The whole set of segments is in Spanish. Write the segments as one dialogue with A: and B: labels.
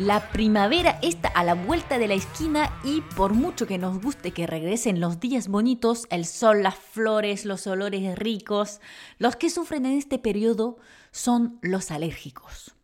A: La primavera está a la vuelta de la esquina y por mucho que nos guste que regresen los días bonitos, el sol, las flores, los olores ricos, los que sufren en este periodo son los alérgicos.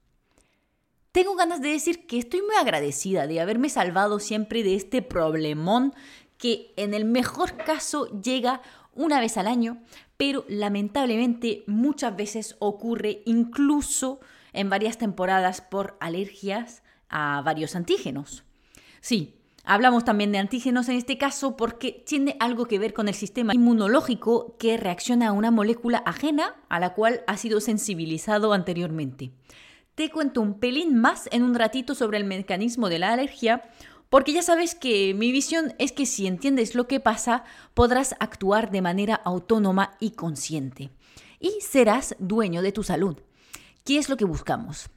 A: Tengo ganas de decir que estoy muy agradecida de haberme salvado siempre de este problemón que en el mejor caso llega una vez al año, pero lamentablemente muchas veces ocurre incluso en varias temporadas por alergias a varios antígenos. Sí, hablamos también de antígenos en este caso porque tiene algo que ver con el sistema inmunológico que reacciona a una molécula ajena a la cual ha sido sensibilizado anteriormente. Te cuento un pelín más en un ratito sobre el mecanismo de la alergia, porque ya sabes que mi visión es que si entiendes lo que pasa, podrás actuar de manera autónoma y consciente. Y serás dueño de tu salud. ¿Qué es lo que buscamos?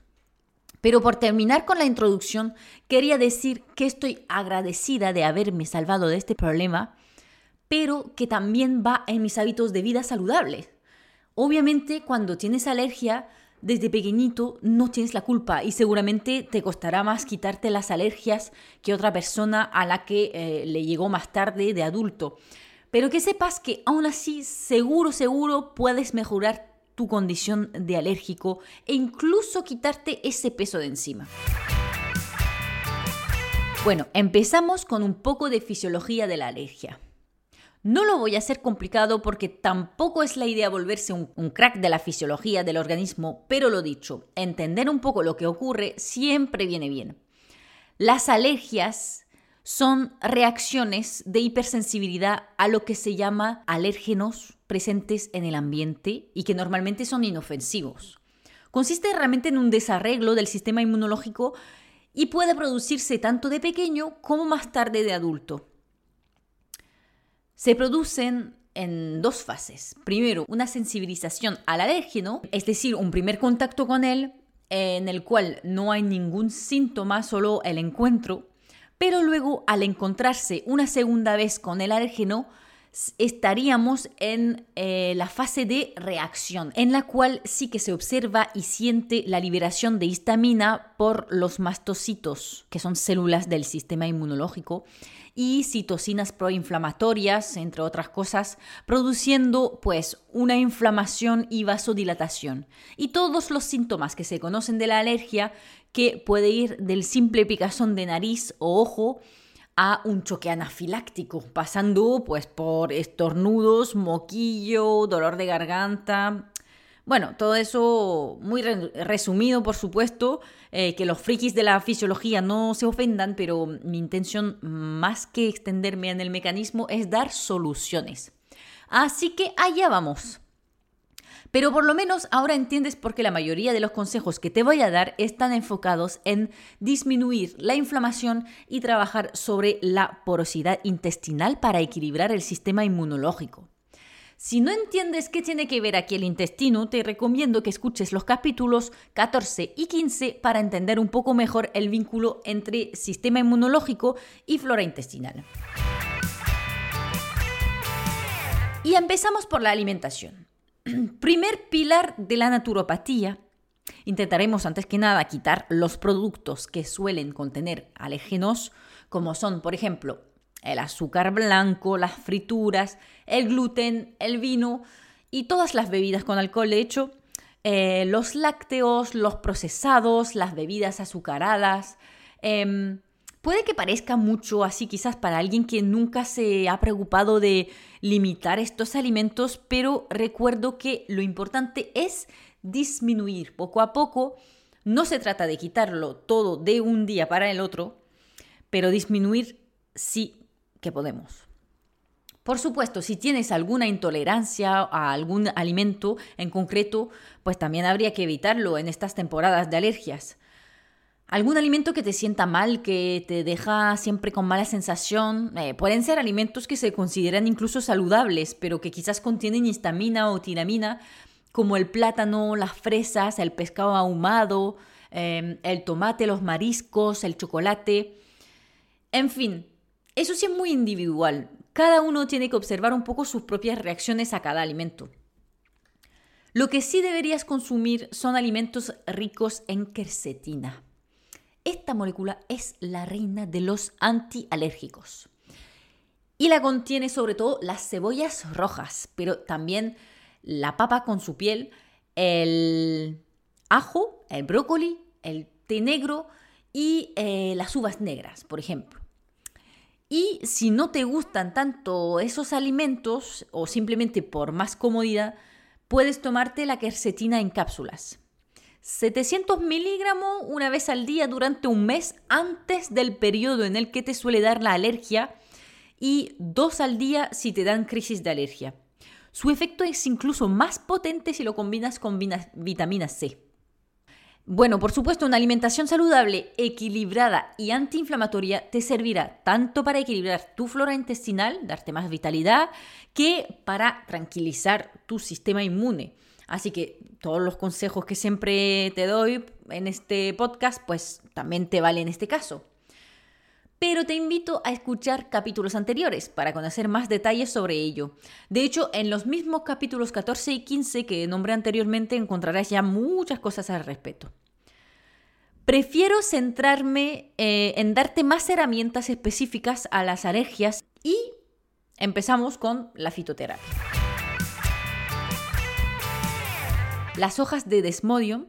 A: Pero por terminar con la introducción, quería decir que estoy agradecida de haberme salvado de este problema, pero que también va en mis hábitos de vida saludables. Obviamente, cuando tienes alergia, desde pequeñito no tienes la culpa y seguramente te costará más quitarte las alergias que otra persona a la que eh, le llegó más tarde de adulto. Pero que sepas que aún así seguro, seguro puedes mejorar tu condición de alérgico e incluso quitarte ese peso de encima. Bueno, empezamos con un poco de fisiología de la alergia. No lo voy a hacer complicado porque tampoco es la idea volverse un, un, crack de la fisiología del organismo, pero lo dicho, entender un poco lo que ocurre siempre viene bien. Las alergias son reacciones de hipersensibilidad a lo que se llama alérgenos presentes en el ambiente y que normalmente son inofensivos. Consiste realmente en un desarreglo del sistema inmunológico y puede producirse tanto de pequeño como más tarde de adulto. Se producen en dos fases. Primero, una sensibilización al alérgeno, es decir, un primer contacto con él en el cual no hay ningún síntoma, solo el encuentro, pero luego al encontrarse una segunda vez con el alérgeno, estaríamos en eh, la fase de reacción, en la cual sí que se observa y siente la liberación de histamina por los mastocitos, que son células del sistema inmunológico, y citocinas proinflamatorias, entre otras cosas, produciendo pues una inflamación y vasodilatación. Y todos los síntomas que se conocen de la alergia, que puede ir del simple picazón de nariz o ojo, a un choque anafiláctico, pasando pues por estornudos, moquillo, dolor de garganta. Bueno, todo eso muy resumido, por supuesto, eh, que los frikis de la fisiología no se ofendan, pero mi intención, más que extenderme en el mecanismo, es dar soluciones. Así que allá vamos. Pero por lo menos ahora entiendes por qué la mayoría de los consejos que te voy a dar están enfocados en disminuir la inflamación y trabajar sobre la porosidad intestinal para equilibrar el sistema inmunológico. Si no entiendes qué tiene que ver aquí el intestino, te recomiendo que escuches los capítulos 14 y 15 para entender un poco mejor el vínculo entre sistema inmunológico y flora intestinal. Y empezamos por la alimentación. Primer pilar de la naturopatía. Intentaremos antes que nada quitar los productos que suelen contener alérgenos, como son, por ejemplo, el azúcar blanco, las frituras, el gluten, el vino y todas las bebidas con alcohol, de hecho, eh, los lácteos, los procesados, las bebidas azucaradas. Em, puede que parezca mucho así quizás para alguien que nunca se ha preocupado de limitar estos alimentos, pero recuerdo que lo importante es disminuir poco a poco. No se trata de quitarlo todo de un día para el otro, pero disminuir sí que podemos. Por supuesto, si tienes alguna intolerancia a algún alimento en concreto, pues también habría que evitarlo en estas temporadas de alergias. Algún alimento que te sienta mal, que te deja siempre con mala sensación. Eh, pueden ser alimentos que se consideran incluso saludables, pero que quizás contienen histamina o tiramina, como el plátano, las fresas, el pescado ahumado, em, el tomate, los mariscos, el chocolate. En fin, eso sí es muy individual. Cada uno tiene que observar un poco sus propias reacciones a cada alimento. Lo que sí deberías consumir son alimentos ricos en quercetina. Esta molécula es la reina de los antialérgicos. Y la contiene sobre todo las cebollas rojas, pero también la papa con su piel, el ajo, el brócoli, el té negro y eh, las uvas negras, por ejemplo. Y si no te gustan tanto esos alimentos o simplemente por más comodidad, puedes tomarte la quercetina en cápsulas. 700 miligramos una vez al día durante un mes antes del periodo en el que te suele dar la alergia y dos al día si te dan crisis de alergia. Su efecto es incluso más potente si lo combinas con vitamina C. Bueno, por supuesto, una alimentación saludable, equilibrada y antiinflamatoria te servirá tanto para equilibrar tu flora intestinal, darte más vitalidad, que para tranquilizar tu sistema inmune. Así que todos los consejos que siempre te doy en este podcast, pues también te valen en este caso. Pero te invito a escuchar capítulos anteriores para conocer más detalles sobre ello. De hecho, en los mismos capítulos 14 y 15 que nombré anteriormente encontrarás ya muchas cosas al respecto. Prefiero centrarme eh, en darte más herramientas específicas a las alergias y empezamos con la fitoterapia. Las hojas de Desmodium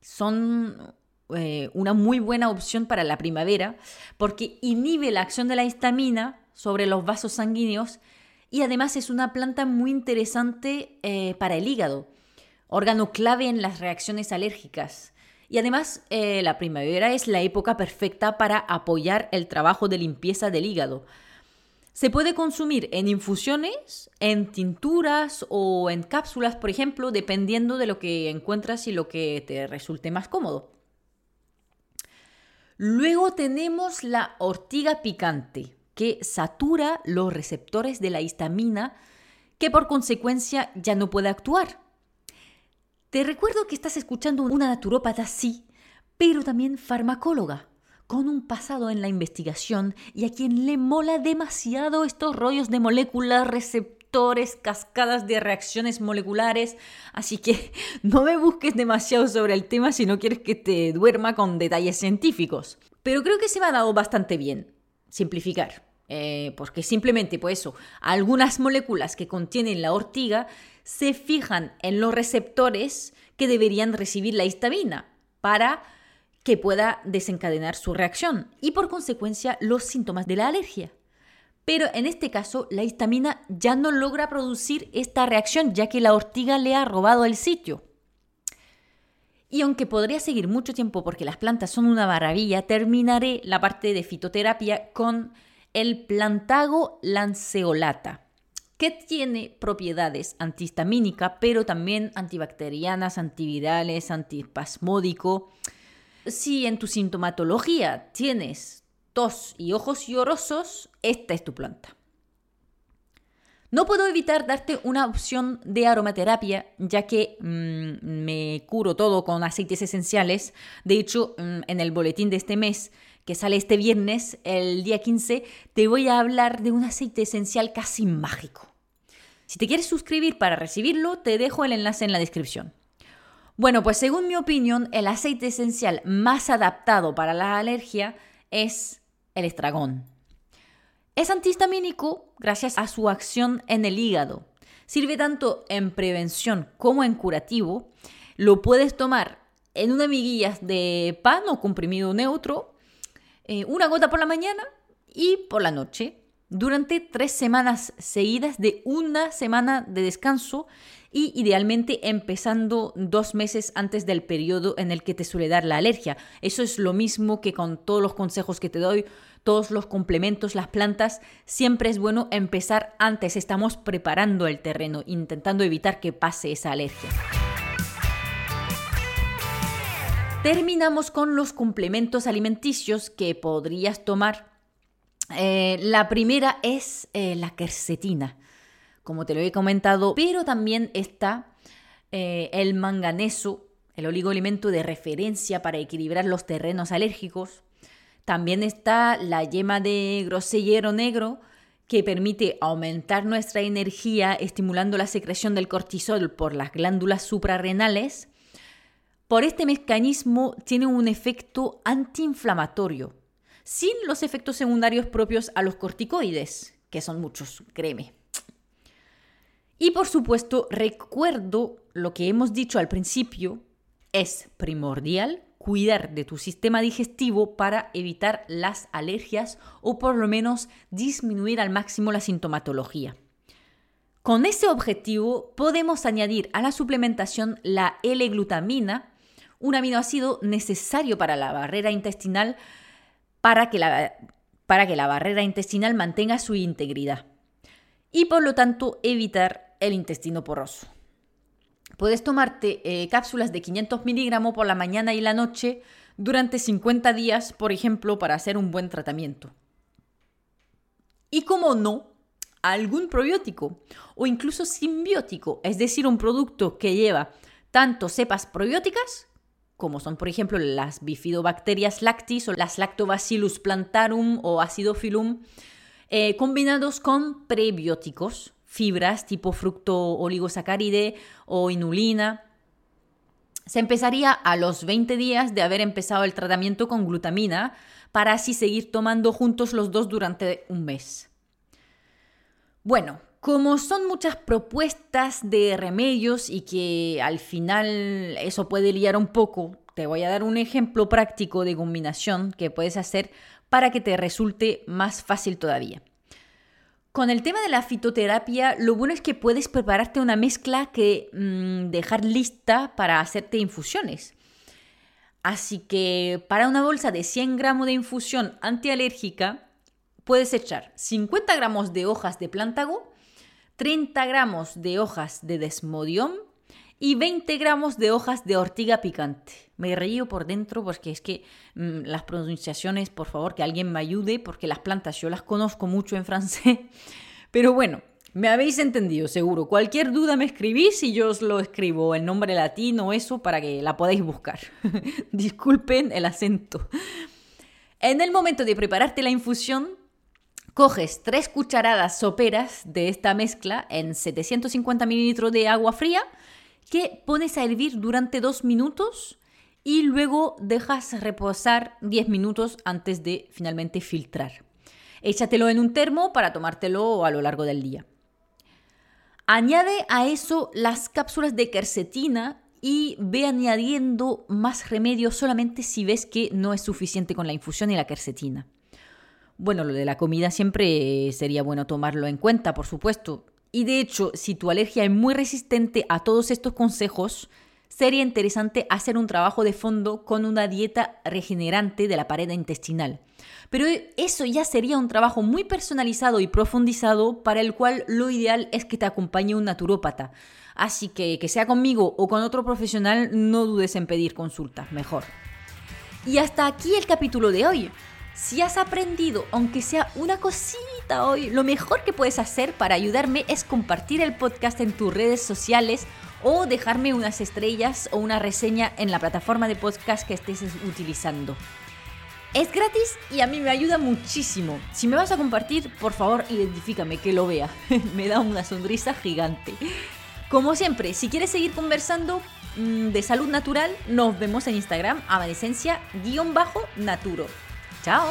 A: son eh, una muy buena opción para la primavera porque inhibe la acción de la histamina sobre los vasos sanguíneos y además es una planta muy interesante eh, para el hígado, órgano clave en las reacciones alérgicas. Y además eh, la primavera es la época perfecta para apoyar el trabajo de limpieza del hígado. Se puede consumir en infusiones, en tinturas o en cápsulas, por ejemplo, dependiendo de lo que encuentras y lo que te resulte más cómodo. Luego tenemos la ortiga picante, que satura los receptores de la histamina, que por consecuencia ya no puede actuar. Te recuerdo que estás escuchando una naturópata, sí, pero también farmacóloga con un pasado en la investigación y a quien le mola demasiado estos rollos de moléculas, receptores, cascadas de reacciones moleculares. Así que no me busques demasiado sobre el tema si no quieres que te duerma con detalles científicos. Pero creo que se me ha dado bastante bien simplificar. Eh, porque simplemente, pues eso, algunas moléculas que contienen la ortiga se fijan en los receptores que deberían recibir la histamina para que pueda desencadenar su reacción y por consecuencia los síntomas de la alergia. Pero en este caso, la histamina ya no logra producir esta reacción ya que la ortiga le ha robado el sitio. Y aunque podría seguir mucho tiempo porque las plantas son una maravilla, terminaré la parte de fitoterapia con el plantago lanceolata, que tiene propiedades antihistamínicas, pero también antibacterianas, antivirales, antispasmódico si en tu sintomatología tienes tos y ojos llorosos, esta es tu planta. No puedo evitar darte una opción de aromaterapia, ya que mm, me curo todo con aceites esenciales. De hecho, mm, en el boletín de este mes, que sale este viernes, el día 15, te voy a hablar de un aceite esencial casi mágico. Si te quieres suscribir para recibirlo, te dejo el enlace en la descripción. Bueno, pues según mi opinión, el aceite esencial más adaptado para la alergia es el estragón. Es antihistamínico gracias a su acción en el hígado. Sirve tanto en prevención como en curativo. Lo puedes tomar en una miguilla de pan o comprimido neutro, eh, una gota por la mañana y por la noche, durante tres semanas seguidas de una semana de descanso y idealmente empezando dos meses antes del periodo en el que te suele dar la alergia. Eso es lo mismo que con todos los consejos que te doy, todos los complementos, las plantas, siempre es bueno empezar antes, estamos preparando el terreno, intentando evitar que pase esa alergia. Terminamos con los complementos alimenticios que podrías tomar. Eh, la primera es eh, la quercetina, como te lo he comentado, pero también está eh, el manganeso, el oligoelemento de referencia para equilibrar los terrenos alérgicos. También está la yema de grosellero negro, que permite aumentar nuestra energía estimulando la secreción del cortisol por las glándulas suprarrenales por este mecanismo tiene un efecto antiinflamatorio, sin los efectos secundarios propios a los corticoides, que son muchos, créeme. Y por supuesto, recuerdo lo que hemos dicho al principio, es primordial cuidar de tu sistema digestivo para evitar las alergias o por lo menos disminuir al máximo la sintomatología. Con ese objetivo podemos añadir a la suplementación la L-glutamina, un aminoácido necesario para la barrera intestinal para que la, para que la barrera intestinal mantenga su integridad y por lo tanto evitar el intestino poroso. Puedes tomarte eh, cápsulas de 500 miligramos por la mañana y la noche durante 50 días, por ejemplo, para hacer un buen tratamiento. Y como no, algún probiótico o incluso simbiótico, es decir, un producto que lleva tanto cepas probióticas como son por ejemplo las bifidobacterias lactis o las lactobacillus plantarum o acidophilum, eh, combinados con prebióticos, fibras tipo fructo oligosacáride o inulina. Se empezaría a los 20 días de haber empezado el tratamiento con glutamina para así seguir tomando juntos los dos durante un mes. Bueno, como son muchas propuestas de remedios y que al final eso puede liar un poco, te voy a dar un ejemplo práctico de combinación que puedes hacer para que te resulte más fácil todavía. Con el tema de la fitoterapia, lo bueno es que puedes prepararte una mezcla que mm, dejar lista para hacerte infusiones. Así que para una bolsa de 100 gramos de infusión antialérgica, puedes echar 50 gramos de hojas de plántago, 30 gramos de hojas de desmodium y 20 gramos de hojas de ortiga picante. Me río por dentro porque es que mm, las pronunciaciones, por favor, que alguien me ayude porque las plantas yo las conozco mucho en francés. Pero bueno, me habéis entendido, seguro. Cualquier duda me escribís y yo os lo escribo, el nombre latino, eso, para que la podáis buscar. Disculpen el acento. En el momento de prepararte la infusión, Coges tres cucharadas soperas de esta mezcla en 750 mililitros de agua fría que pones a hervir durante dos minutos y luego dejas reposar 10 minutos antes de finalmente filtrar. Échatelo en un termo para tomártelo a lo largo del día. Añade a eso las cápsulas de quercetina y ve añadiendo más remedios solamente si ves que no es suficiente con la infusión y la quercetina. Bueno, lo de la comida siempre sería bueno tomarlo en cuenta, por supuesto. Y de hecho, si tu alergia es muy resistente a todos estos consejos, sería interesante hacer un trabajo de fondo con una dieta regenerante de la pared intestinal. Pero eso ya sería un trabajo muy personalizado y profundizado para el cual lo ideal es que te acompañe un naturópata. Así que que sea conmigo o con otro profesional, no dudes en pedir consulta, mejor. Y hasta aquí el capítulo de hoy. Si has aprendido, aunque sea una cosita hoy, lo mejor que puedes hacer para ayudarme es compartir el podcast en tus redes sociales o dejarme unas estrellas o una reseña en la plataforma de podcast que estés utilizando. Es gratis y a mí me ayuda muchísimo. Si me vas a compartir, por favor, identifícame que lo vea. me da una sonrisa gigante. Como siempre, si quieres seguir conversando mm, de salud natural, nos vemos en Instagram, amanecencia-naturo. Chao.